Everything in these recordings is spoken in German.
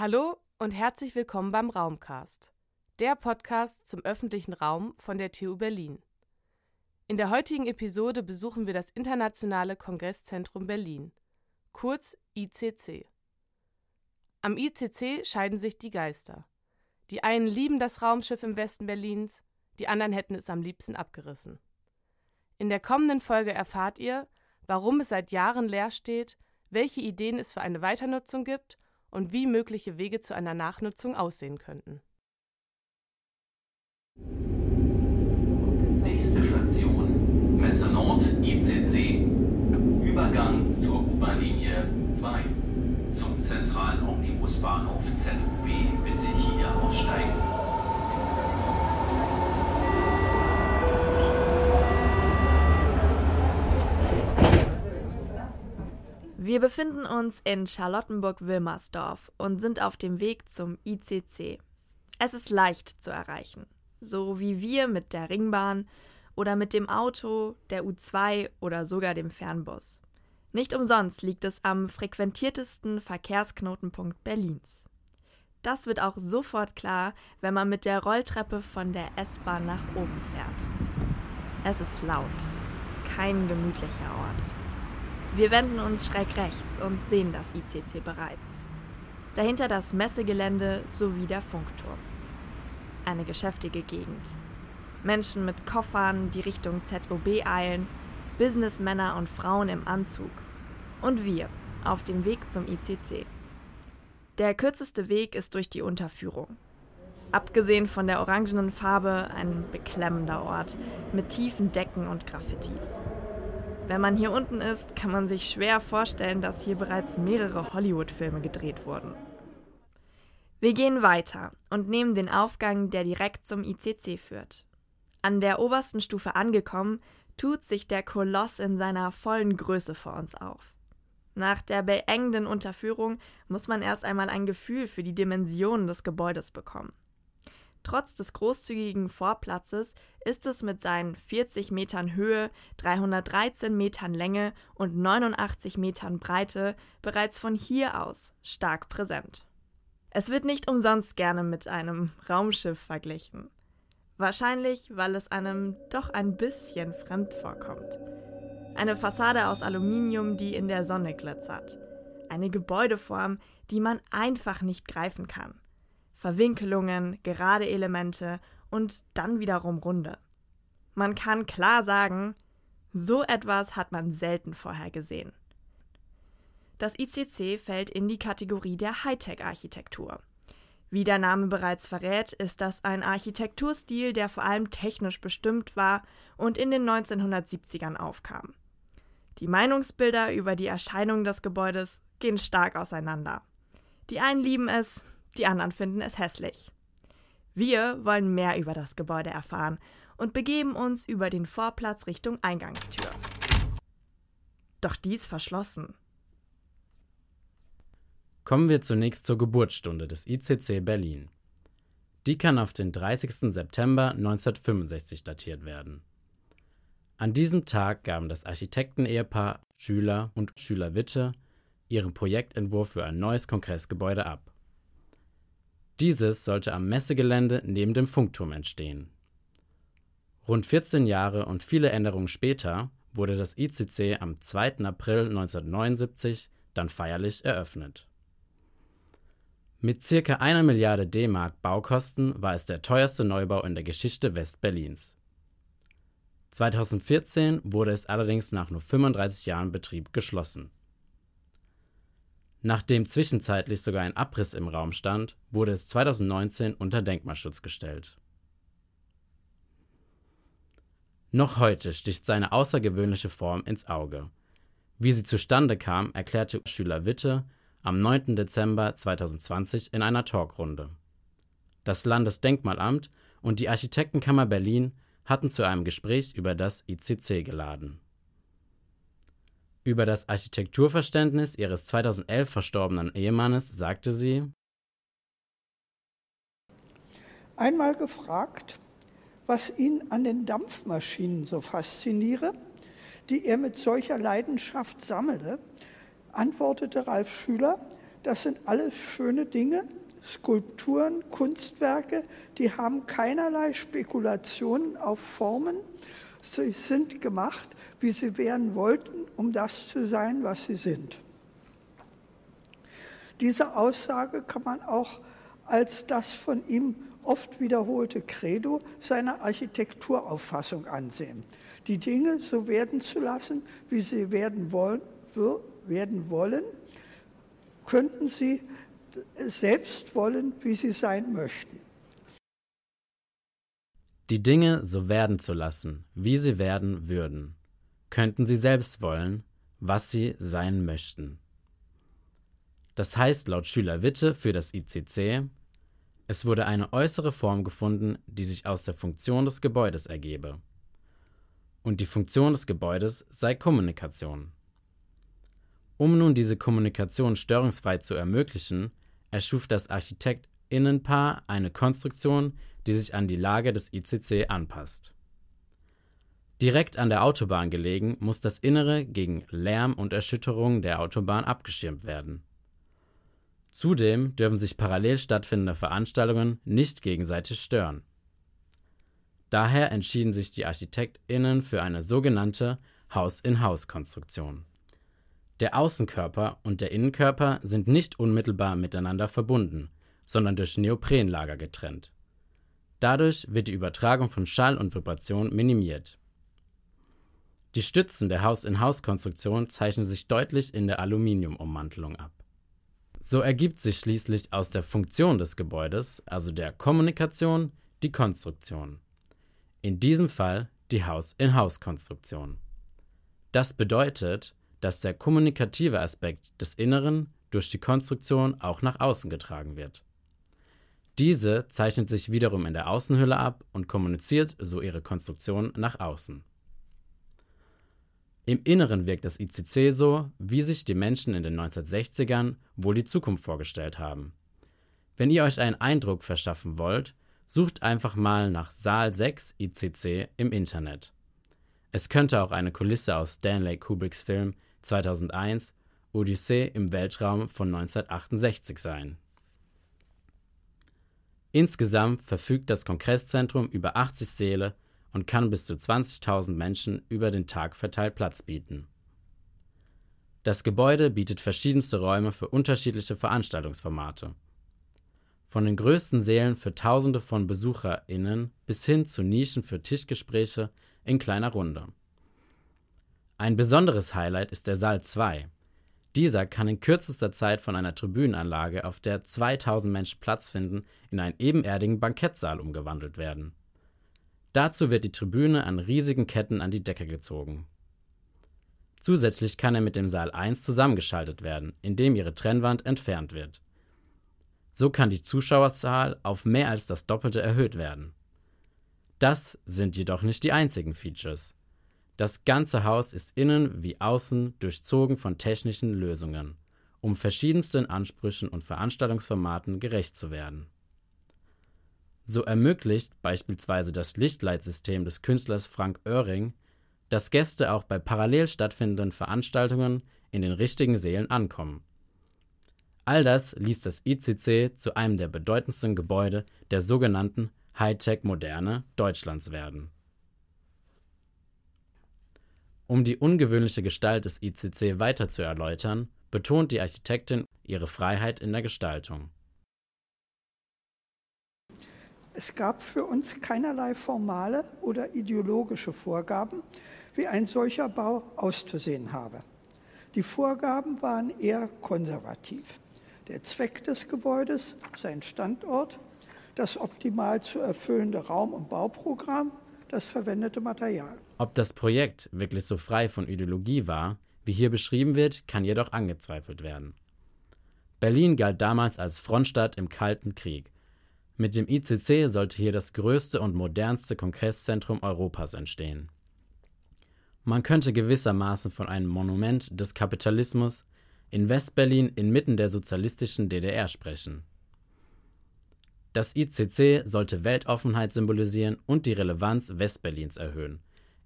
Hallo und herzlich willkommen beim Raumcast, der Podcast zum öffentlichen Raum von der TU Berlin. In der heutigen Episode besuchen wir das Internationale Kongresszentrum Berlin, kurz ICC. Am ICC scheiden sich die Geister. Die einen lieben das Raumschiff im Westen Berlins, die anderen hätten es am liebsten abgerissen. In der kommenden Folge erfahrt ihr, warum es seit Jahren leer steht, welche Ideen es für eine Weiternutzung gibt und wie mögliche Wege zu einer Nachnutzung aussehen könnten. Nächste Station Messe Nord ICC. Übergang zur U-Bahn-Linie 2. Zum zentralen Omnibusbahnhof ZUB bitte hier aussteigen. Wir befinden uns in Charlottenburg-Wilmersdorf und sind auf dem Weg zum ICC. Es ist leicht zu erreichen, so wie wir mit der Ringbahn oder mit dem Auto, der U2 oder sogar dem Fernbus. Nicht umsonst liegt es am frequentiertesten Verkehrsknotenpunkt Berlins. Das wird auch sofort klar, wenn man mit der Rolltreppe von der S-Bahn nach oben fährt. Es ist laut, kein gemütlicher Ort. Wir wenden uns schräg rechts und sehen das ICC bereits. Dahinter das Messegelände sowie der Funkturm. Eine geschäftige Gegend. Menschen mit Koffern, die Richtung ZOB eilen, Businessmänner und Frauen im Anzug. Und wir auf dem Weg zum ICC. Der kürzeste Weg ist durch die Unterführung. Abgesehen von der orangenen Farbe ein beklemmender Ort mit tiefen Decken und Graffitis. Wenn man hier unten ist, kann man sich schwer vorstellen, dass hier bereits mehrere Hollywood-Filme gedreht wurden. Wir gehen weiter und nehmen den Aufgang, der direkt zum ICC führt. An der obersten Stufe angekommen, tut sich der Koloss in seiner vollen Größe vor uns auf. Nach der beengenden Unterführung muss man erst einmal ein Gefühl für die Dimensionen des Gebäudes bekommen. Trotz des großzügigen Vorplatzes ist es mit seinen 40 Metern Höhe, 313 Metern Länge und 89 Metern Breite bereits von hier aus stark präsent. Es wird nicht umsonst gerne mit einem Raumschiff verglichen. Wahrscheinlich, weil es einem doch ein bisschen fremd vorkommt. Eine Fassade aus Aluminium, die in der Sonne glitzert. Eine Gebäudeform, die man einfach nicht greifen kann. Verwinkelungen, gerade Elemente und dann wiederum runde. Man kann klar sagen, so etwas hat man selten vorher gesehen. Das ICC fällt in die Kategorie der Hightech-Architektur. Wie der Name bereits verrät, ist das ein Architekturstil, der vor allem technisch bestimmt war und in den 1970ern aufkam. Die Meinungsbilder über die Erscheinung des Gebäudes gehen stark auseinander. Die einen lieben es, die anderen finden es hässlich. Wir wollen mehr über das Gebäude erfahren und begeben uns über den Vorplatz Richtung Eingangstür. Doch die ist verschlossen. Kommen wir zunächst zur Geburtsstunde des ICC Berlin. Die kann auf den 30. September 1965 datiert werden. An diesem Tag gaben das Architektenehepaar Schüler und Schüler Witte ihren Projektentwurf für ein neues Kongressgebäude ab. Dieses sollte am Messegelände neben dem Funkturm entstehen. Rund 14 Jahre und viele Änderungen später wurde das ICC am 2. April 1979 dann feierlich eröffnet. Mit circa einer Milliarde D-Mark Baukosten war es der teuerste Neubau in der Geschichte Westberlins. 2014 wurde es allerdings nach nur 35 Jahren Betrieb geschlossen. Nachdem zwischenzeitlich sogar ein Abriss im Raum stand, wurde es 2019 unter Denkmalschutz gestellt. Noch heute sticht seine außergewöhnliche Form ins Auge. Wie sie zustande kam, erklärte Schüler Witte am 9. Dezember 2020 in einer Talkrunde. Das Landesdenkmalamt und die Architektenkammer Berlin hatten zu einem Gespräch über das ICC geladen. Über das Architekturverständnis ihres 2011 verstorbenen Ehemannes sagte sie: Einmal gefragt, was ihn an den Dampfmaschinen so fasziniere, die er mit solcher Leidenschaft sammle, antwortete Ralf Schüler, das sind alles schöne Dinge, Skulpturen, Kunstwerke, die haben keinerlei Spekulationen auf Formen. Sie sind gemacht, wie sie werden wollten, um das zu sein, was sie sind. Diese Aussage kann man auch als das von ihm oft wiederholte Credo seiner Architekturauffassung ansehen. Die Dinge so werden zu lassen, wie sie werden wollen, werden wollen könnten sie selbst wollen, wie sie sein möchten. Die Dinge so werden zu lassen, wie sie werden würden, könnten sie selbst wollen, was sie sein möchten. Das heißt laut Schüler Witte für das ICC, es wurde eine äußere Form gefunden, die sich aus der Funktion des Gebäudes ergebe. Und die Funktion des Gebäudes sei Kommunikation. Um nun diese Kommunikation störungsfrei zu ermöglichen, erschuf das Architektinnenpaar eine Konstruktion, die sich an die Lage des ICC anpasst. Direkt an der Autobahn gelegen, muss das Innere gegen Lärm und Erschütterung der Autobahn abgeschirmt werden. Zudem dürfen sich parallel stattfindende Veranstaltungen nicht gegenseitig stören. Daher entschieden sich die ArchitektInnen für eine sogenannte Haus-in-Haus-Konstruktion. Der Außenkörper und der Innenkörper sind nicht unmittelbar miteinander verbunden, sondern durch Neoprenlager getrennt. Dadurch wird die Übertragung von Schall und Vibration minimiert. Die Stützen der Haus-in-Haus-Konstruktion zeichnen sich deutlich in der Aluminiumummantelung ab. So ergibt sich schließlich aus der Funktion des Gebäudes, also der Kommunikation, die Konstruktion. In diesem Fall die Haus-in-Haus-Konstruktion. Das bedeutet, dass der kommunikative Aspekt des Inneren durch die Konstruktion auch nach außen getragen wird. Diese zeichnet sich wiederum in der Außenhülle ab und kommuniziert so ihre Konstruktion nach außen. Im Inneren wirkt das ICC so, wie sich die Menschen in den 1960ern wohl die Zukunft vorgestellt haben. Wenn ihr euch einen Eindruck verschaffen wollt, sucht einfach mal nach Saal 6 ICC im Internet. Es könnte auch eine Kulisse aus Stanley Kubricks Film 2001 Odyssee im Weltraum von 1968 sein. Insgesamt verfügt das Kongresszentrum über 80 Säle und kann bis zu 20.000 Menschen über den Tag verteilt Platz bieten. Das Gebäude bietet verschiedenste Räume für unterschiedliche Veranstaltungsformate. Von den größten Sälen für Tausende von BesucherInnen bis hin zu Nischen für Tischgespräche in kleiner Runde. Ein besonderes Highlight ist der Saal 2. Dieser kann in kürzester Zeit von einer Tribünenanlage, auf der 2000 Menschen Platz finden, in einen ebenerdigen Bankettsaal umgewandelt werden. Dazu wird die Tribüne an riesigen Ketten an die Decke gezogen. Zusätzlich kann er mit dem Saal 1 zusammengeschaltet werden, indem ihre Trennwand entfernt wird. So kann die Zuschauerzahl auf mehr als das Doppelte erhöht werden. Das sind jedoch nicht die einzigen Features. Das ganze Haus ist innen wie außen durchzogen von technischen Lösungen, um verschiedensten Ansprüchen und Veranstaltungsformaten gerecht zu werden. So ermöglicht beispielsweise das Lichtleitsystem des Künstlers Frank Oehring, dass Gäste auch bei parallel stattfindenden Veranstaltungen in den richtigen Sälen ankommen. All das ließ das ICC zu einem der bedeutendsten Gebäude der sogenannten Hightech-Moderne Deutschlands werden um die ungewöhnliche Gestalt des ICC weiter zu erläutern, betont die Architektin ihre Freiheit in der Gestaltung. Es gab für uns keinerlei formale oder ideologische Vorgaben, wie ein solcher Bau auszusehen habe. Die Vorgaben waren eher konservativ. Der Zweck des Gebäudes, sein Standort, das optimal zu erfüllende Raum- und Bauprogramm, das verwendete Material. Ob das Projekt wirklich so frei von Ideologie war, wie hier beschrieben wird, kann jedoch angezweifelt werden. Berlin galt damals als Frontstadt im Kalten Krieg. Mit dem ICC sollte hier das größte und modernste Kongresszentrum Europas entstehen. Man könnte gewissermaßen von einem Monument des Kapitalismus in Westberlin inmitten der sozialistischen DDR sprechen. Das ICC sollte Weltoffenheit symbolisieren und die Relevanz Westberlins erhöhen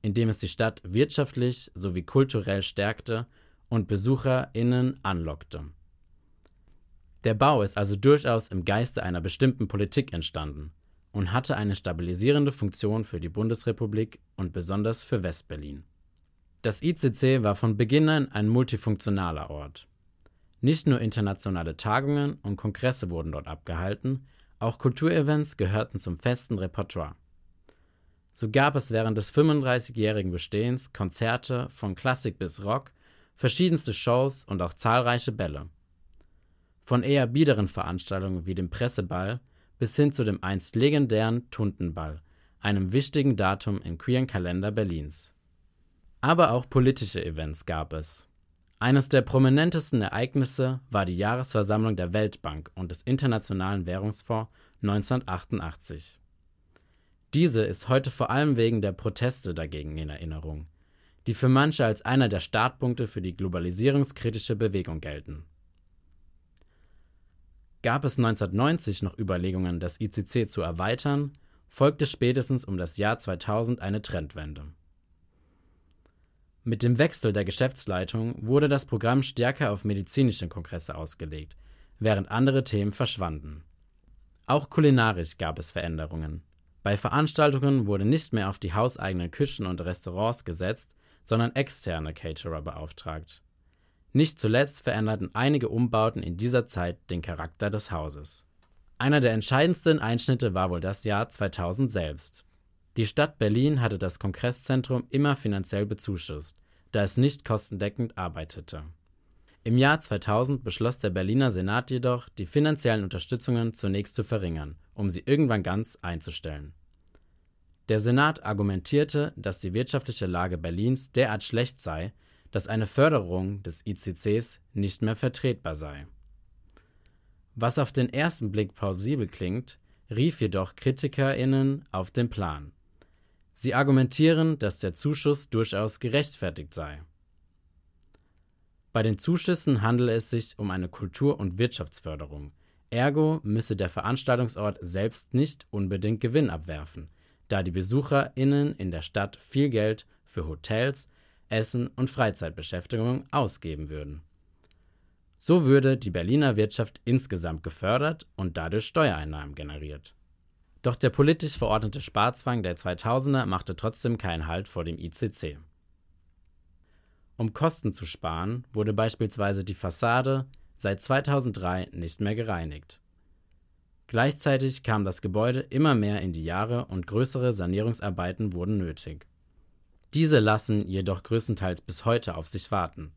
indem es die Stadt wirtschaftlich sowie kulturell stärkte und BesucherInnen anlockte. Der Bau ist also durchaus im Geiste einer bestimmten Politik entstanden und hatte eine stabilisierende Funktion für die Bundesrepublik und besonders für Westberlin. Das ICC war von Beginn an ein multifunktionaler Ort. Nicht nur internationale Tagungen und Kongresse wurden dort abgehalten, auch Kulturevents gehörten zum festen Repertoire. So gab es während des 35-jährigen Bestehens Konzerte von Klassik bis Rock, verschiedenste Shows und auch zahlreiche Bälle. Von eher biederen Veranstaltungen wie dem Presseball bis hin zu dem einst legendären Tuntenball, einem wichtigen Datum im queeren Kalender Berlins. Aber auch politische Events gab es. Eines der prominentesten Ereignisse war die Jahresversammlung der Weltbank und des Internationalen Währungsfonds 1988. Diese ist heute vor allem wegen der Proteste dagegen in Erinnerung, die für manche als einer der Startpunkte für die globalisierungskritische Bewegung gelten. Gab es 1990 noch Überlegungen, das ICC zu erweitern, folgte spätestens um das Jahr 2000 eine Trendwende. Mit dem Wechsel der Geschäftsleitung wurde das Programm stärker auf medizinische Kongresse ausgelegt, während andere Themen verschwanden. Auch kulinarisch gab es Veränderungen. Bei Veranstaltungen wurde nicht mehr auf die hauseigenen Küchen und Restaurants gesetzt, sondern externe Caterer beauftragt. Nicht zuletzt veränderten einige Umbauten in dieser Zeit den Charakter des Hauses. Einer der entscheidendsten Einschnitte war wohl das Jahr 2000 selbst. Die Stadt Berlin hatte das Kongresszentrum immer finanziell bezuschusst, da es nicht kostendeckend arbeitete. Im Jahr 2000 beschloss der Berliner Senat jedoch, die finanziellen Unterstützungen zunächst zu verringern, um sie irgendwann ganz einzustellen. Der Senat argumentierte, dass die wirtschaftliche Lage Berlins derart schlecht sei, dass eine Förderung des ICCs nicht mehr vertretbar sei. Was auf den ersten Blick plausibel klingt, rief jedoch KritikerInnen auf den Plan. Sie argumentieren, dass der Zuschuss durchaus gerechtfertigt sei. Bei den Zuschüssen handele es sich um eine Kultur- und Wirtschaftsförderung. Ergo müsse der Veranstaltungsort selbst nicht unbedingt Gewinn abwerfen, da die BesucherInnen in der Stadt viel Geld für Hotels, Essen und Freizeitbeschäftigung ausgeben würden. So würde die Berliner Wirtschaft insgesamt gefördert und dadurch Steuereinnahmen generiert. Doch der politisch verordnete Sparzwang der 2000er machte trotzdem keinen Halt vor dem ICC. Um Kosten zu sparen, wurde beispielsweise die Fassade seit 2003 nicht mehr gereinigt. Gleichzeitig kam das Gebäude immer mehr in die Jahre und größere Sanierungsarbeiten wurden nötig. Diese lassen jedoch größtenteils bis heute auf sich warten.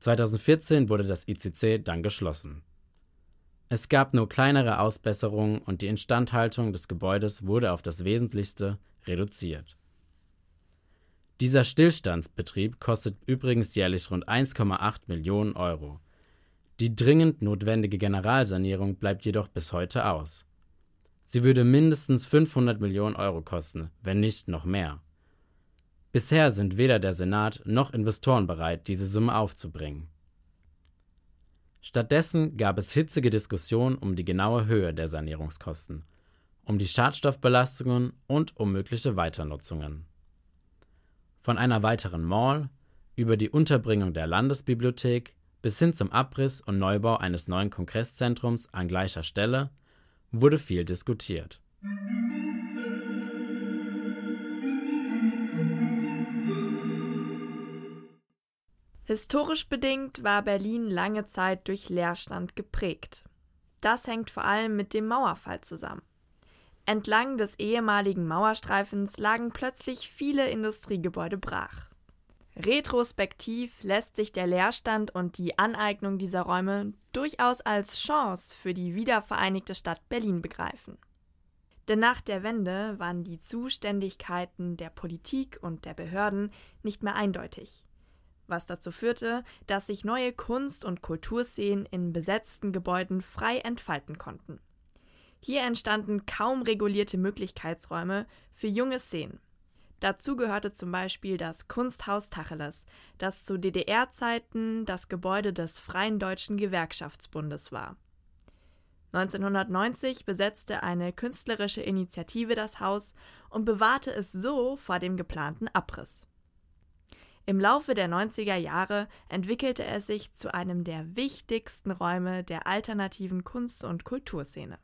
2014 wurde das ICC dann geschlossen. Es gab nur kleinere Ausbesserungen und die Instandhaltung des Gebäudes wurde auf das Wesentlichste reduziert. Dieser Stillstandsbetrieb kostet übrigens jährlich rund 1,8 Millionen Euro. Die dringend notwendige Generalsanierung bleibt jedoch bis heute aus. Sie würde mindestens 500 Millionen Euro kosten, wenn nicht noch mehr. Bisher sind weder der Senat noch Investoren bereit, diese Summe aufzubringen. Stattdessen gab es hitzige Diskussionen um die genaue Höhe der Sanierungskosten, um die Schadstoffbelastungen und um mögliche Weiternutzungen. Von einer weiteren Mall über die Unterbringung der Landesbibliothek bis hin zum Abriss und Neubau eines neuen Kongresszentrums an gleicher Stelle wurde viel diskutiert. Historisch bedingt war Berlin lange Zeit durch Leerstand geprägt. Das hängt vor allem mit dem Mauerfall zusammen. Entlang des ehemaligen Mauerstreifens lagen plötzlich viele Industriegebäude brach. Retrospektiv lässt sich der Leerstand und die Aneignung dieser Räume durchaus als Chance für die wiedervereinigte Stadt Berlin begreifen. Denn nach der Wende waren die Zuständigkeiten der Politik und der Behörden nicht mehr eindeutig was dazu führte, dass sich neue Kunst- und Kulturszenen in besetzten Gebäuden frei entfalten konnten. Hier entstanden kaum regulierte Möglichkeitsräume für junge Szenen. Dazu gehörte zum Beispiel das Kunsthaus Tacheles, das zu DDR-Zeiten das Gebäude des Freien Deutschen Gewerkschaftsbundes war. 1990 besetzte eine künstlerische Initiative das Haus und bewahrte es so vor dem geplanten Abriss. Im Laufe der 90er Jahre entwickelte er sich zu einem der wichtigsten Räume der alternativen Kunst- und Kulturszene.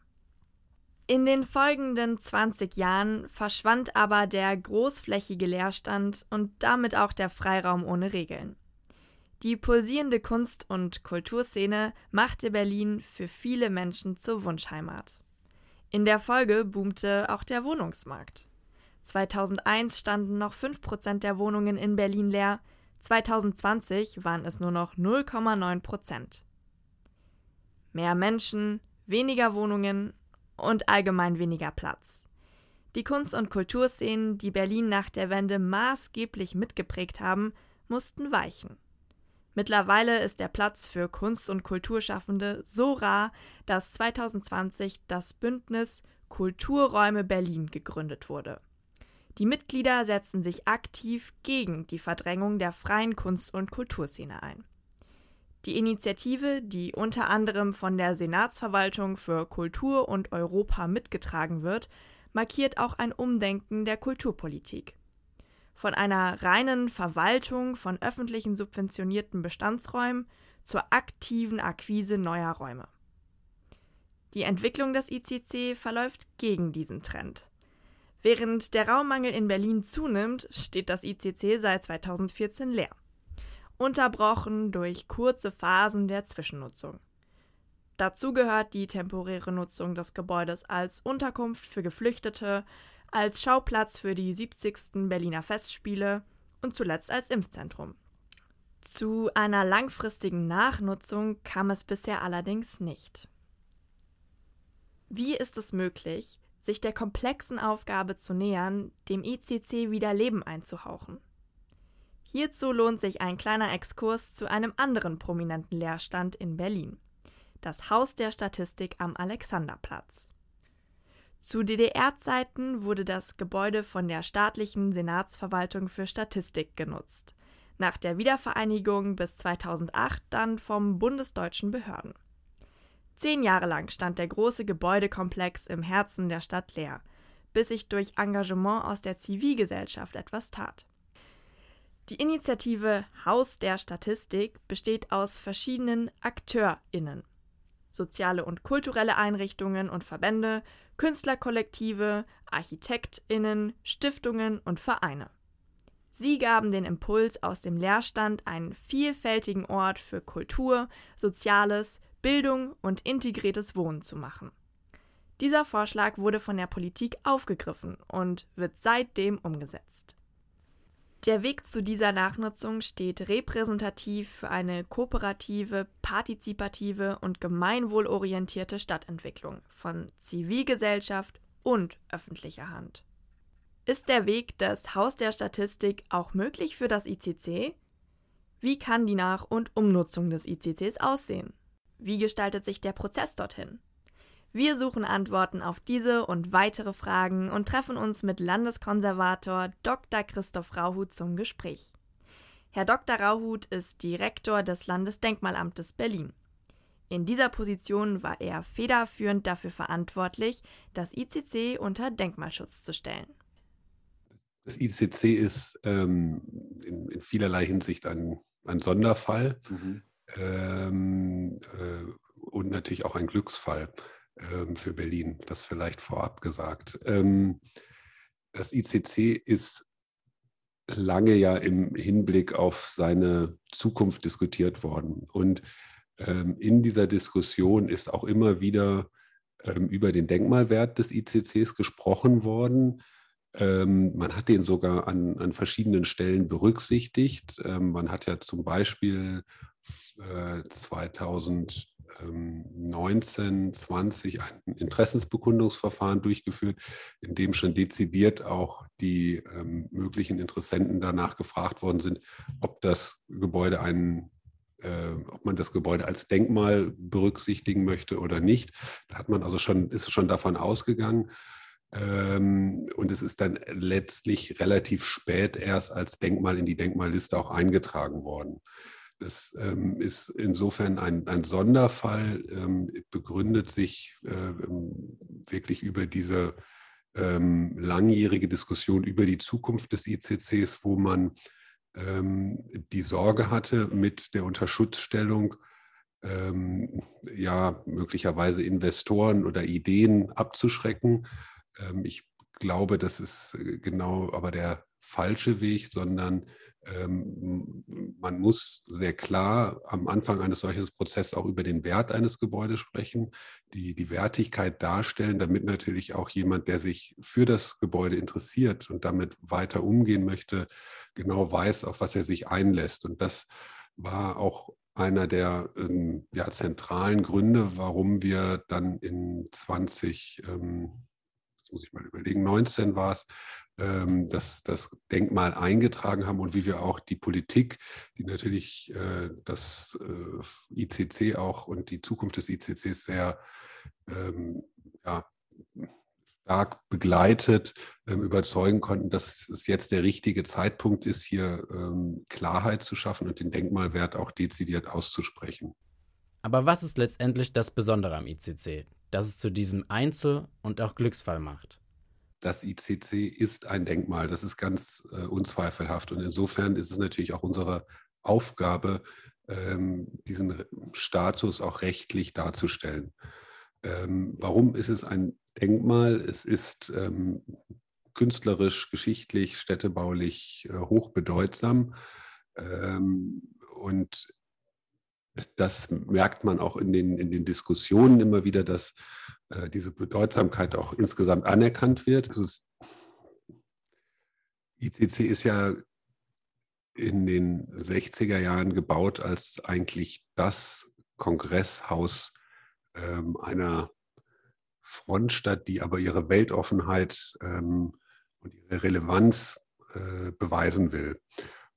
In den folgenden 20 Jahren verschwand aber der großflächige Leerstand und damit auch der Freiraum ohne Regeln. Die pulsierende Kunst- und Kulturszene machte Berlin für viele Menschen zur Wunschheimat. In der Folge boomte auch der Wohnungsmarkt. 2001 standen noch 5% der Wohnungen in Berlin leer, 2020 waren es nur noch 0,9%. Mehr Menschen, weniger Wohnungen und allgemein weniger Platz. Die Kunst- und Kulturszenen, die Berlin nach der Wende maßgeblich mitgeprägt haben, mussten weichen. Mittlerweile ist der Platz für Kunst- und Kulturschaffende so rar, dass 2020 das Bündnis Kulturräume Berlin gegründet wurde. Die Mitglieder setzen sich aktiv gegen die Verdrängung der freien Kunst- und Kulturszene ein. Die Initiative, die unter anderem von der Senatsverwaltung für Kultur und Europa mitgetragen wird, markiert auch ein Umdenken der Kulturpolitik. Von einer reinen Verwaltung von öffentlichen subventionierten Bestandsräumen zur aktiven Akquise neuer Räume. Die Entwicklung des ICC verläuft gegen diesen Trend. Während der Raummangel in Berlin zunimmt, steht das ICC seit 2014 leer. Unterbrochen durch kurze Phasen der Zwischennutzung. Dazu gehört die temporäre Nutzung des Gebäudes als Unterkunft für Geflüchtete, als Schauplatz für die 70. Berliner Festspiele und zuletzt als Impfzentrum. Zu einer langfristigen Nachnutzung kam es bisher allerdings nicht. Wie ist es möglich, sich der komplexen Aufgabe zu nähern, dem ICC wieder Leben einzuhauchen. Hierzu lohnt sich ein kleiner Exkurs zu einem anderen prominenten Lehrstand in Berlin, das Haus der Statistik am Alexanderplatz. Zu DDR-Zeiten wurde das Gebäude von der staatlichen Senatsverwaltung für Statistik genutzt, nach der Wiedervereinigung bis 2008 dann vom bundesdeutschen Behörden. Zehn Jahre lang stand der große Gebäudekomplex im Herzen der Stadt leer, bis sich durch Engagement aus der Zivilgesellschaft etwas tat. Die Initiative Haus der Statistik besteht aus verschiedenen AkteurInnen. Soziale und kulturelle Einrichtungen und Verbände, Künstlerkollektive, ArchitektInnen, Stiftungen und Vereine. Sie gaben den Impuls aus dem Leerstand einen vielfältigen Ort für Kultur, Soziales, Bildung und integriertes Wohnen zu machen. Dieser Vorschlag wurde von der Politik aufgegriffen und wird seitdem umgesetzt. Der Weg zu dieser Nachnutzung steht repräsentativ für eine kooperative, partizipative und gemeinwohlorientierte Stadtentwicklung von Zivilgesellschaft und öffentlicher Hand. Ist der Weg des Haus der Statistik auch möglich für das ICC? Wie kann die Nach- und Umnutzung des ICCs aussehen? Wie gestaltet sich der Prozess dorthin? Wir suchen Antworten auf diese und weitere Fragen und treffen uns mit Landeskonservator Dr. Christoph Rauhut zum Gespräch. Herr Dr. Rauhut ist Direktor des Landesdenkmalamtes Berlin. In dieser Position war er federführend dafür verantwortlich, das ICC unter Denkmalschutz zu stellen. Das ICC ist ähm, in, in, vielerlei Hinsicht ein, ein Sonderfall. Mhm ähm, äh, und natürlich auch ein Glücksfall ähm, für Berlin, das vielleicht vorab gesagt. Ähm, das ICC ist lange ja im Hinblick auf seine Zukunft diskutiert worden. Und ähm, in dieser Diskussion ist auch immer wieder ähm, über den Denkmalwert des ICCs gesprochen worden. Ähm, man hat den sogar an, an verschiedenen Stellen berücksichtigt. Ähm, man hat ja zum Beispiel 2019, 20 ein Interessensbekundungsverfahren durchgeführt, in dem schon dezidiert auch die ähm, möglichen Interessenten danach gefragt worden sind, ob das Gebäude einen äh, ob man das Gebäude als Denkmal berücksichtigen möchte oder nicht. Da hat man also schon, ist schon davon ausgegangen. Ähm, und es ist dann letztlich relativ spät erst als Denkmal in die Denkmalliste auch eingetragen worden. Das ähm, ist insofern ein, ein Sonderfall, ähm, begründet sich äh, ähm, wirklich über diese ähm, langjährige Diskussion über die Zukunft des ICCs, wo man ähm, die Sorge hatte, mit der Unterschutzstellung ähm, ja möglicherweise Investoren oder Ideen abzuschrecken. Ähm, ich glaube, das ist äh, genau aber der falsche Weg, sondern man muss sehr klar am Anfang eines solchen Prozesses auch über den Wert eines Gebäudes sprechen, die, die Wertigkeit darstellen, damit natürlich auch jemand, der sich für das Gebäude interessiert und damit weiter umgehen möchte, genau weiß, auf was er sich einlässt. Und das war auch einer der ähm, ja, zentralen Gründe, warum wir dann in 20, ähm, muss ich mal überlegen, 19 war es, ähm, das, das Denkmal eingetragen haben und wie wir auch die Politik, die natürlich äh, das äh, ICC auch und die Zukunft des ICCs sehr ähm, ja, stark begleitet, ähm, überzeugen konnten, dass es jetzt der richtige Zeitpunkt ist, hier ähm, Klarheit zu schaffen und den Denkmalwert auch dezidiert auszusprechen. Aber was ist letztendlich das Besondere am ICC, das es zu diesem Einzel- und auch Glücksfall macht? Das ICC ist ein Denkmal, das ist ganz äh, unzweifelhaft. Und insofern ist es natürlich auch unsere Aufgabe, ähm, diesen Status auch rechtlich darzustellen. Ähm, warum ist es ein Denkmal. Es ist ähm, künstlerisch, geschichtlich, städtebaulich äh, hochbedeutsam. Ähm, und das merkt man auch in den, in den Diskussionen immer wieder, dass äh, diese Bedeutsamkeit auch insgesamt anerkannt wird. Ist, ICC ist ja in den 60er Jahren gebaut als eigentlich das Kongresshaus ähm, einer Frontstadt, die aber ihre Weltoffenheit ähm, und ihre Relevanz äh, beweisen will.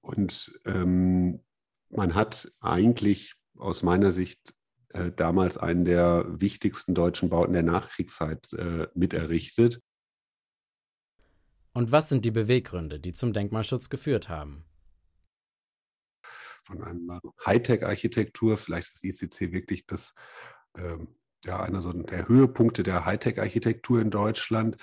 Und ähm, man hat eigentlich aus meiner Sicht äh, damals einen der wichtigsten deutschen Bauten der Nachkriegszeit äh, miterrichtet. Und was sind die Beweggründe, die zum Denkmalschutz geführt haben? Von einer Hightech-Architektur, vielleicht ist ICC wirklich das ähm, ja, einer so der Höhepunkte der Hightech-Architektur in Deutschland,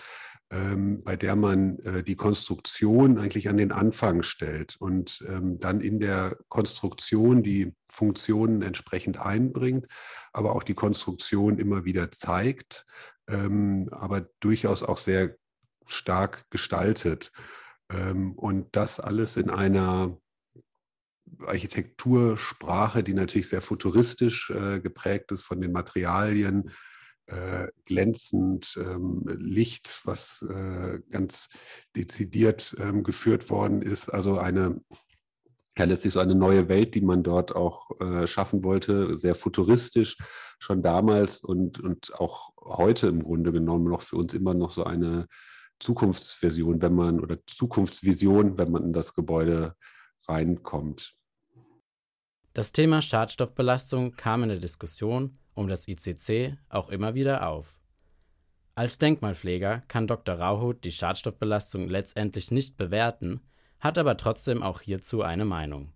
ähm, bei der man äh, die Konstruktion eigentlich an den Anfang stellt und ähm, dann in der Konstruktion die Funktionen entsprechend einbringt, aber auch die Konstruktion immer wieder zeigt, ähm, aber durchaus auch sehr stark gestaltet. Ähm, und das alles in einer Architektursprache, die natürlich sehr futuristisch äh, geprägt ist von den Materialien, äh, glänzend, ähm, Licht, was äh, ganz dezidiert ähm, geführt worden ist. Also eine, ja, letztlich so eine neue Welt, die man dort auch äh, schaffen wollte, sehr futuristisch schon damals und, und auch heute im Grunde genommen noch für uns immer noch so eine Zukunftsversion, wenn man oder Zukunftsvision, wenn man in das Gebäude reinkommt. Das Thema Schadstoffbelastung kam in der Diskussion um das ICC auch immer wieder auf. Als Denkmalpfleger kann Dr. Rauhut die Schadstoffbelastung letztendlich nicht bewerten, hat aber trotzdem auch hierzu eine Meinung.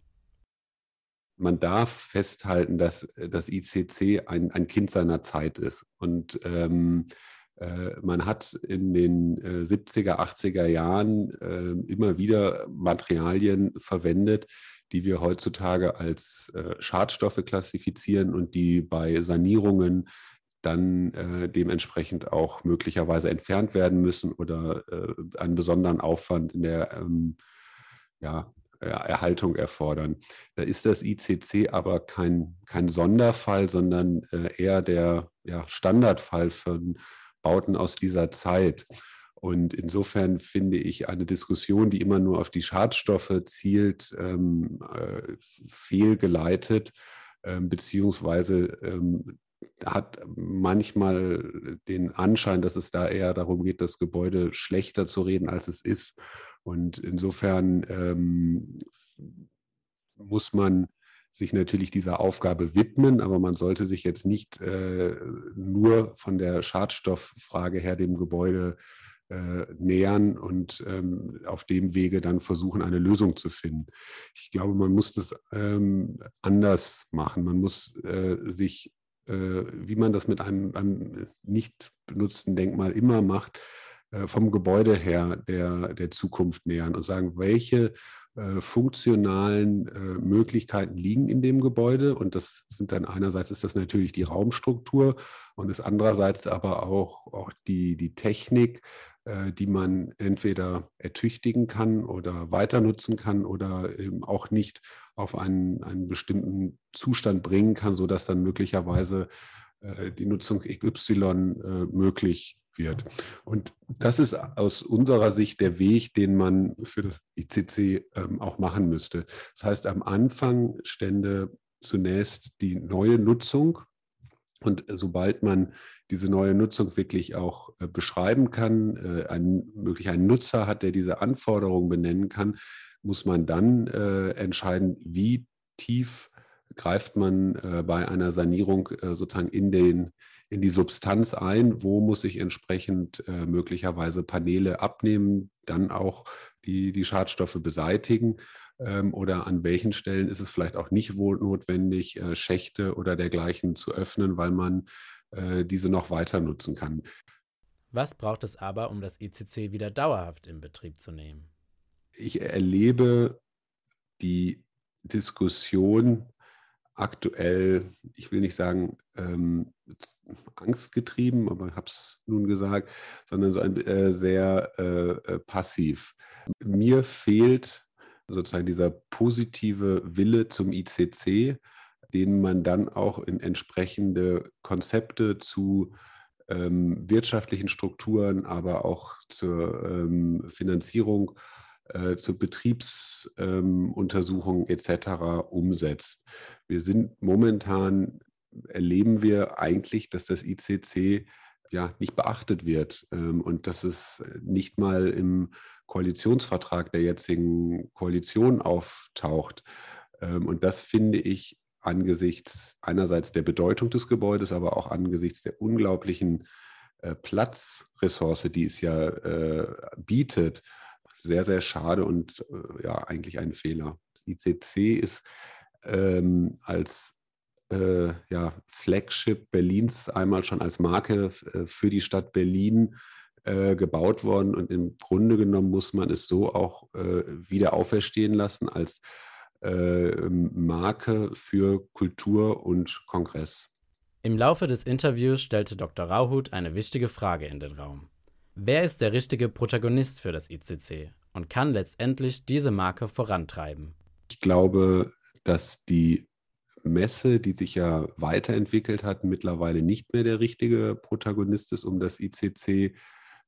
Man darf festhalten, dass das ICC ein, ein Kind seiner Zeit ist. Und ähm, äh, man hat in den äh, 70er, 80er Jahren äh, immer wieder Materialien verwendet, die wir heutzutage als äh, Schadstoffe klassifizieren und die bei Sanierungen dann äh, dementsprechend auch möglicherweise entfernt werden müssen oder äh, einen besonderen Aufwand in der ähm, ja, Erhaltung erfordern. Da ist das ICC aber kein, kein Sonderfall, sondern äh, eher der ja, Standardfall von Bauten aus dieser Zeit. Und insofern finde ich eine Diskussion, die immer nur auf die Schadstoffe zielt, ähm, äh, fehlgeleitet, ähm, beziehungsweise ähm, hat manchmal den Anschein, dass es da eher darum geht, das Gebäude schlechter zu reden, als es ist. Und insofern ähm, muss man sich natürlich dieser Aufgabe widmen, aber man sollte sich jetzt nicht äh, nur von der Schadstofffrage her dem Gebäude äh, nähern und ähm, auf dem Wege dann versuchen, eine Lösung zu finden. Ich glaube, man muss das ähm, anders machen. Man muss äh, sich, äh, wie man das mit einem, einem, nicht benutzten Denkmal immer macht, äh, vom Gebäude her der, der Zukunft nähern und sagen, welche äh, funktionalen äh, Möglichkeiten liegen in dem Gebäude. Und das sind dann einerseits ist das natürlich die Raumstruktur und ist andererseits aber auch, auch die, die Technik, die man entweder ertüchtigen kann oder weiter nutzen kann oder eben auch nicht auf einen, einen bestimmten Zustand bringen kann, sodass dann möglicherweise äh, die Nutzung XY äh, möglich wird. Und das ist aus unserer Sicht der Weg, den man für das ICC ähm, auch machen müsste. Das heißt, am Anfang stände zunächst die neue Nutzung. Und sobald man diese neue Nutzung wirklich auch äh, beschreiben kann, äh, ein, möglich einen Nutzer hat, der diese Anforderungen benennen kann, muss man dann äh, entscheiden, wie tief greift man äh, bei einer Sanierung äh, sozusagen in den in die Substanz ein, wo muss ich entsprechend äh, möglicherweise Paneele abnehmen, dann auch die, die Schadstoffe beseitigen oder an welchen Stellen ist es vielleicht auch nicht wohl notwendig, äh, Schächte oder dergleichen zu öffnen, weil man äh, diese noch weiter nutzen kann. Was braucht es aber, um das ICC wieder dauerhaft in Betrieb zu nehmen? Ich erlebe die Diskussion aktuell, ich will nicht sagen, ähm, angstgetrieben, aber ich habe es nun gesagt, sondern so ein äh, sehr äh, äh, passiv. Mir fehlt sozusagen dieser positive Wille zum ICC, den man dann auch in entsprechende Konzepte zu ähm, wirtschaftlichen Strukturen, aber auch zur ähm, Finanzierung, äh, zur Betriebsuntersuchung ähm, etc. umsetzt. Wir sind momentan erleben wir eigentlich, dass das ICC ja nicht beachtet wird ähm, und dass es nicht mal im Koalitionsvertrag der jetzigen Koalition auftaucht. Ähm, und das finde ich angesichts einerseits der Bedeutung des Gebäudes, aber auch angesichts der unglaublichen äh, Platzressource, die es ja äh, bietet, sehr, sehr schade und äh, ja eigentlich ein Fehler. Das ICC ist ähm, als ja, Flagship Berlins einmal schon als Marke für die Stadt Berlin äh, gebaut worden. Und im Grunde genommen muss man es so auch äh, wieder auferstehen lassen als äh, Marke für Kultur und Kongress. Im Laufe des Interviews stellte Dr. Rauhut eine wichtige Frage in den Raum. Wer ist der richtige Protagonist für das ICC und kann letztendlich diese Marke vorantreiben? Ich glaube, dass die Messe, die sich ja weiterentwickelt hat, mittlerweile nicht mehr der richtige Protagonist ist, um das ICC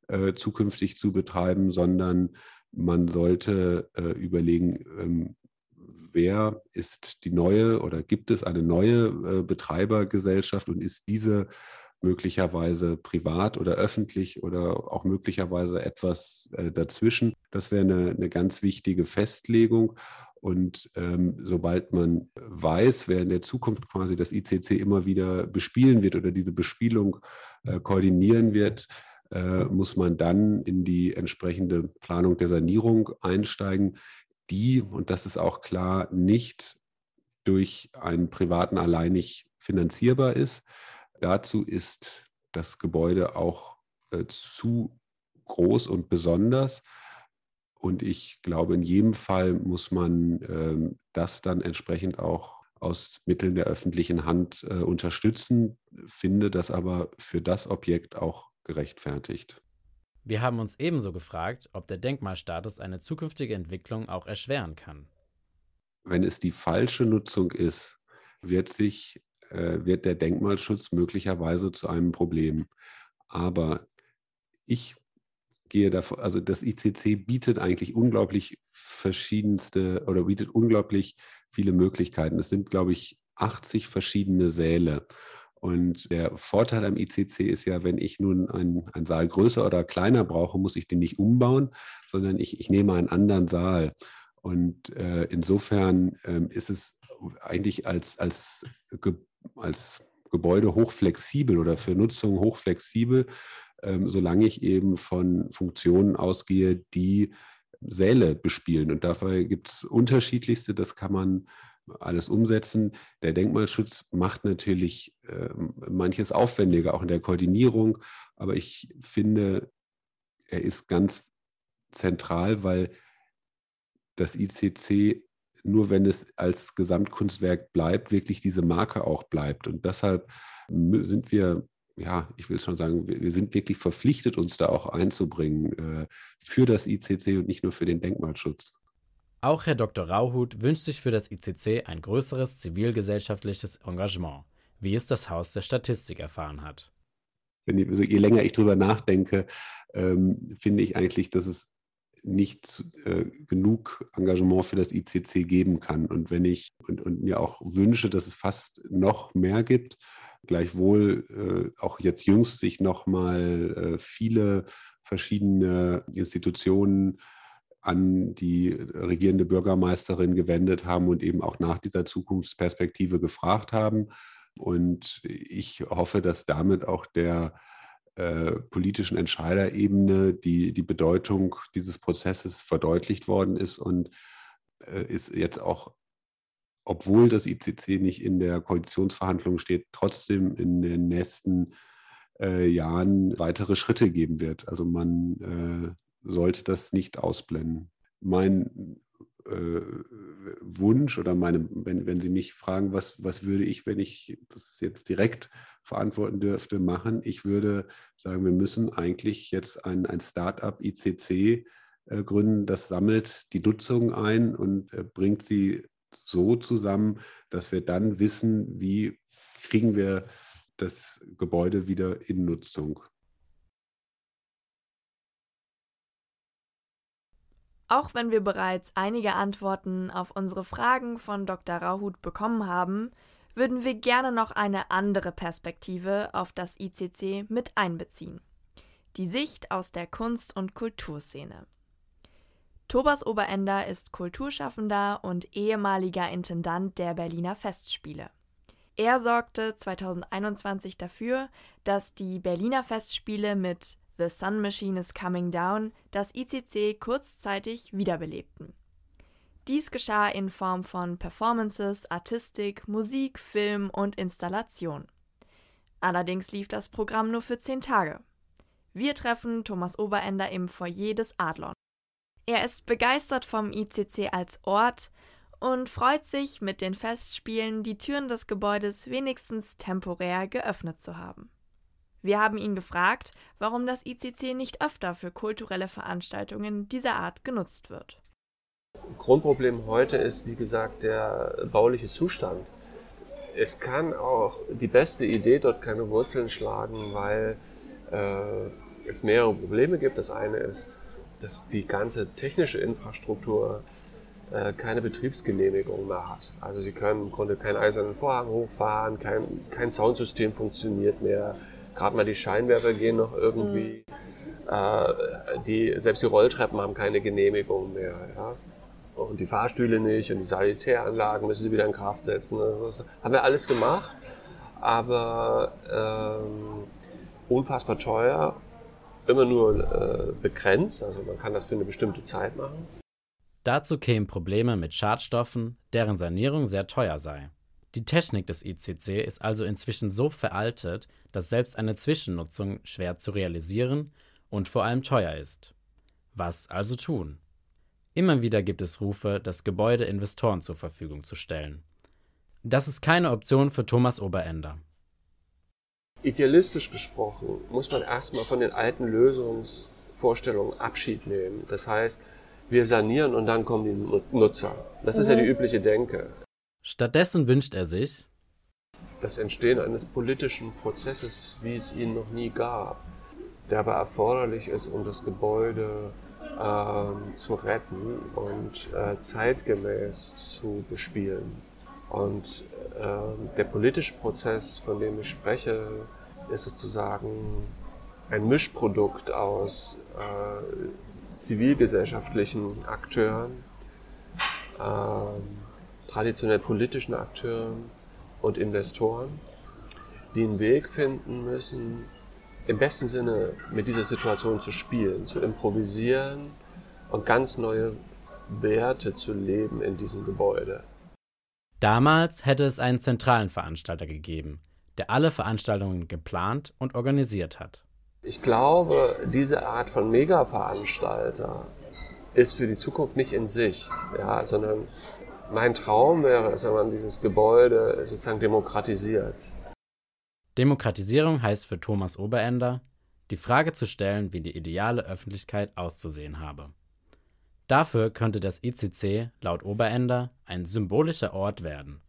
äh, zukünftig zu betreiben, sondern man sollte äh, überlegen, ähm, wer ist die neue oder gibt es eine neue äh, Betreibergesellschaft und ist diese möglicherweise privat oder öffentlich oder auch möglicherweise etwas äh, dazwischen. Das wäre eine, eine ganz wichtige Festlegung. Und ähm, sobald man weiß, wer in der Zukunft quasi das ICC immer wieder bespielen wird oder diese Bespielung äh, koordinieren wird, äh, muss man dann in die entsprechende Planung der Sanierung einsteigen, die, und das ist auch klar, nicht durch einen privaten alleinig finanzierbar ist. Dazu ist das Gebäude auch äh, zu groß und besonders. Und ich glaube, in jedem Fall muss man ähm, das dann entsprechend auch aus Mitteln der öffentlichen Hand äh, unterstützen, finde das aber für das Objekt auch gerechtfertigt. Wir haben uns ebenso gefragt, ob der Denkmalstatus eine zukünftige Entwicklung auch erschweren kann. Wenn es die falsche Nutzung ist, wird sich äh, wird der Denkmalschutz möglicherweise zu einem Problem. Aber ich gehe davon, also das ICC bietet eigentlich unglaublich verschiedenste oder bietet unglaublich viele Möglichkeiten. Es sind, glaube ich, 80 verschiedene Säle. Und der Vorteil am ICC ist ja, wenn ich nun einen, einen Saal größer oder kleiner brauche, muss ich den nicht umbauen, sondern ich, ich nehme einen anderen Saal. Und äh, insofern ähm, ist es eigentlich als, als, als Gebäude hochflexibel oder für Nutzung hochflexibel, ähm, solange ich eben von Funktionen ausgehe, die Säle bespielen. Und dafür gibt es unterschiedlichste, das kann man alles umsetzen. Der Denkmalschutz macht natürlich äh, manches aufwendiger, auch in der Koordinierung. Aber ich finde, er ist ganz zentral, weil das ICC nur wenn es als Gesamtkunstwerk bleibt, wirklich diese Marke auch bleibt. Und deshalb sind wir, ja, ich will schon sagen, wir sind wirklich verpflichtet, uns da auch einzubringen äh, für das ICC und nicht nur für den Denkmalschutz. Auch Herr Dr. Rauhut wünscht sich für das ICC ein größeres zivilgesellschaftliches Engagement, wie es das Haus der Statistik erfahren hat. Wenn, also je länger ich darüber nachdenke, ähm, finde ich eigentlich, dass es nicht äh, genug Engagement für das ICC geben kann. Und wenn ich und, und mir auch wünsche, dass es fast noch mehr gibt, gleichwohl äh, auch jetzt jüngst sich nochmal äh, viele verschiedene Institutionen an die regierende Bürgermeisterin gewendet haben und eben auch nach dieser Zukunftsperspektive gefragt haben. Und ich hoffe, dass damit auch der äh, politischen Entscheiderebene die, die Bedeutung dieses Prozesses verdeutlicht worden ist und äh, ist jetzt auch, obwohl das ICC nicht in der Koalitionsverhandlung steht, trotzdem in den nächsten äh, Jahren weitere Schritte geben wird. Also man äh, sollte das nicht ausblenden. Mein äh, Wunsch oder meine, wenn, wenn Sie mich fragen, was, was würde ich, wenn ich das jetzt direkt verantworten dürfte, machen. Ich würde sagen, wir müssen eigentlich jetzt ein, ein Start-up ICC äh, gründen, das sammelt die Nutzung ein und äh, bringt sie so zusammen, dass wir dann wissen, wie kriegen wir das Gebäude wieder in Nutzung. Auch wenn wir bereits einige Antworten auf unsere Fragen von Dr. Rauhut bekommen haben, würden wir gerne noch eine andere Perspektive auf das ICC mit einbeziehen. Die Sicht aus der Kunst- und Kulturszene. Thomas Oberender ist Kulturschaffender und ehemaliger Intendant der Berliner Festspiele. Er sorgte 2021 dafür, dass die Berliner Festspiele mit The Sun Machine is Coming Down das ICC kurzzeitig wiederbelebten. Dies geschah in Form von Performances, Artistik, Musik, Film und Installation. Allerdings lief das Programm nur für zehn Tage. Wir treffen Thomas Oberender im Foyer des Adlon. Er ist begeistert vom ICC als Ort und freut sich, mit den Festspielen die Türen des Gebäudes wenigstens temporär geöffnet zu haben. Wir haben ihn gefragt, warum das ICC nicht öfter für kulturelle Veranstaltungen dieser Art genutzt wird. Grundproblem heute ist, wie gesagt, der bauliche Zustand. Es kann auch die beste Idee dort keine Wurzeln schlagen, weil äh, es mehrere Probleme gibt. Das eine ist, dass die ganze technische Infrastruktur äh, keine Betriebsgenehmigung mehr hat. Also Sie können im Grunde keinen eisernen Vorhang hochfahren, kein, kein Soundsystem funktioniert mehr. Gerade mal die Scheinwerfer gehen noch irgendwie. Mhm. Äh, die, selbst die Rolltreppen haben keine Genehmigung mehr. Ja? und die Fahrstühle nicht und die Sanitäranlagen müssen sie wieder in Kraft setzen. Also das haben wir alles gemacht, aber ähm, unfassbar teuer, immer nur äh, begrenzt, also man kann das für eine bestimmte Zeit machen. Dazu kämen Probleme mit Schadstoffen, deren Sanierung sehr teuer sei. Die Technik des ICC ist also inzwischen so veraltet, dass selbst eine Zwischennutzung schwer zu realisieren und vor allem teuer ist. Was also tun? Immer wieder gibt es Rufe, das Gebäude Investoren zur Verfügung zu stellen. Das ist keine Option für Thomas Oberender. Idealistisch gesprochen muss man erstmal von den alten Lösungsvorstellungen Abschied nehmen. Das heißt, wir sanieren und dann kommen die Nutzer. Das mhm. ist ja die mhm. übliche Denke. Stattdessen wünscht er sich das Entstehen eines politischen Prozesses, wie es ihn noch nie gab, der aber erforderlich ist, um das Gebäude ähm, zu retten und äh, zeitgemäß zu bespielen. Und äh, der politische Prozess, von dem ich spreche, ist sozusagen ein Mischprodukt aus äh, zivilgesellschaftlichen Akteuren, ähm, traditionell politischen Akteuren und Investoren, die einen Weg finden müssen, im besten Sinne mit dieser Situation zu spielen, zu improvisieren und ganz neue Werte zu leben in diesem Gebäude. Damals hätte es einen zentralen Veranstalter gegeben, der alle Veranstaltungen geplant und organisiert hat. Ich glaube, diese Art von Mega-Veranstalter ist für die Zukunft nicht in Sicht, ja, sondern mein Traum wäre es, wenn man dieses Gebäude sozusagen demokratisiert. Demokratisierung heißt für Thomas Oberender, die Frage zu stellen, wie die ideale Öffentlichkeit auszusehen habe. Dafür könnte das ICC laut Oberender ein symbolischer Ort werden.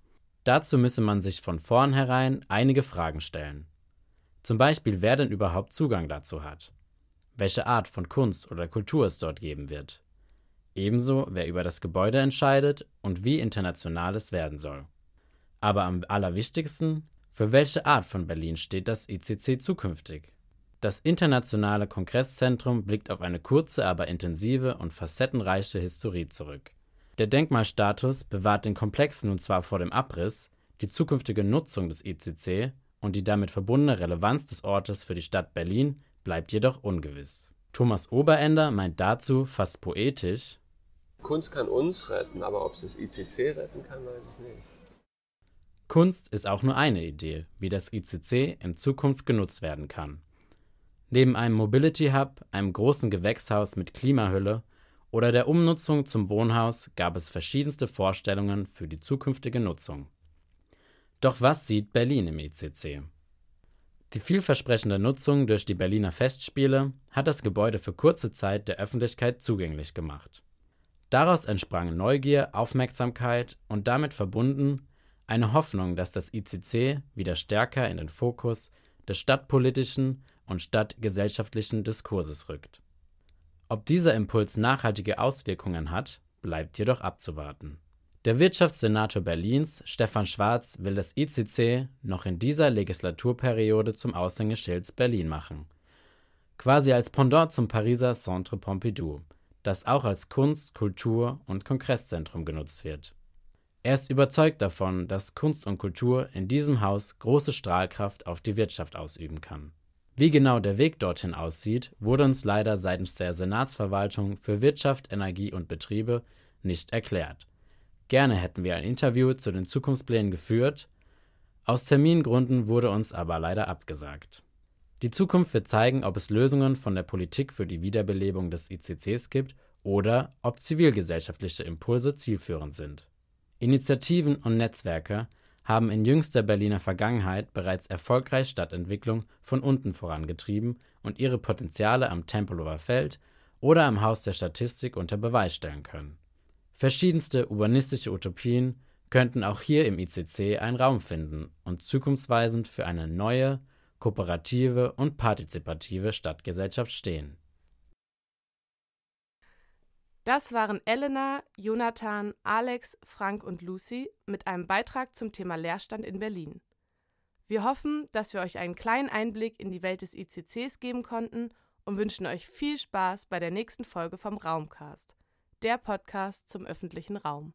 Dazu müsse man sich von vornherein einige Fragen stellen. Zum Beispiel, wer denn überhaupt Zugang dazu hat, welche Art von Kunst oder Kultur es dort geben wird, ebenso wer über das Gebäude entscheidet und wie international es werden soll. Aber am allerwichtigsten, für welche Art von Berlin steht das ICC zukünftig? Das Internationale Kongresszentrum blickt auf eine kurze, aber intensive und facettenreiche Historie zurück. Der Denkmalstatus bewahrt den Komplex nun zwar vor dem Abriss, die zukünftige Nutzung des ICC und die damit verbundene Relevanz des Ortes für die Stadt Berlin bleibt jedoch ungewiss. Thomas Oberender meint dazu fast poetisch: Kunst kann uns retten, aber ob es das ICC retten kann, weiß ich nicht. Kunst ist auch nur eine Idee, wie das ICC in Zukunft genutzt werden kann. Neben einem Mobility Hub, einem großen Gewächshaus mit Klimahülle oder der Umnutzung zum Wohnhaus gab es verschiedenste Vorstellungen für die zukünftige Nutzung. Doch was sieht Berlin im ECC? Die vielversprechende Nutzung durch die Berliner Festspiele hat das Gebäude für kurze Zeit der Öffentlichkeit zugänglich gemacht. Daraus entsprangen Neugier, Aufmerksamkeit und damit verbunden eine Hoffnung, dass das ICC wieder stärker in den Fokus des stadtpolitischen und stadtgesellschaftlichen Diskurses rückt. Ob dieser Impuls nachhaltige Auswirkungen hat, bleibt jedoch abzuwarten. Der Wirtschaftssenator Berlins, Stefan Schwarz, will das ICC noch in dieser Legislaturperiode zum Aushängeschild Berlin machen. Quasi als Pendant zum Pariser Centre Pompidou, das auch als Kunst-, Kultur- und Kongresszentrum genutzt wird. Er ist überzeugt davon, dass Kunst und Kultur in diesem Haus große Strahlkraft auf die Wirtschaft ausüben kann. Wie genau der Weg dorthin aussieht, wurde uns leider seitens der Senatsverwaltung für Wirtschaft, Energie und Betriebe nicht erklärt. Gerne hätten wir ein Interview zu den Zukunftsplänen geführt, aus Termingründen wurde uns aber leider abgesagt. Die Zukunft wird zeigen, ob es Lösungen von der Politik für die Wiederbelebung des ICCs gibt oder ob zivilgesellschaftliche Impulse zielführend sind. Initiativen und Netzwerke haben in jüngster Berliner Vergangenheit bereits erfolgreich Stadtentwicklung von unten vorangetrieben und ihre Potenziale am Tempelhofer Feld oder am Haus der Statistik unter Beweis stellen können. Verschiedenste urbanistische Utopien könnten auch hier im ICC einen Raum finden und zukunftsweisend für eine neue, kooperative und partizipative Stadtgesellschaft stehen. Das waren Elena, Jonathan, Alex, Frank und Lucy mit einem Beitrag zum Thema Leerstand in Berlin. Wir hoffen, dass wir euch einen kleinen Einblick in die Welt des ICCs geben konnten und wünschen euch viel Spaß bei der nächsten Folge vom Raumcast, der Podcast zum öffentlichen Raum.